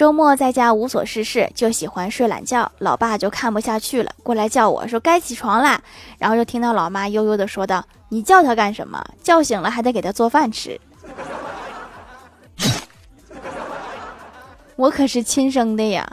周末在家无所事事就喜欢睡懒觉老爸就看不下去了过来叫我说该起床啦。然后就听到老妈悠悠的说道你叫他干什么？叫醒了还得给他做饭吃。我可是亲生的呀。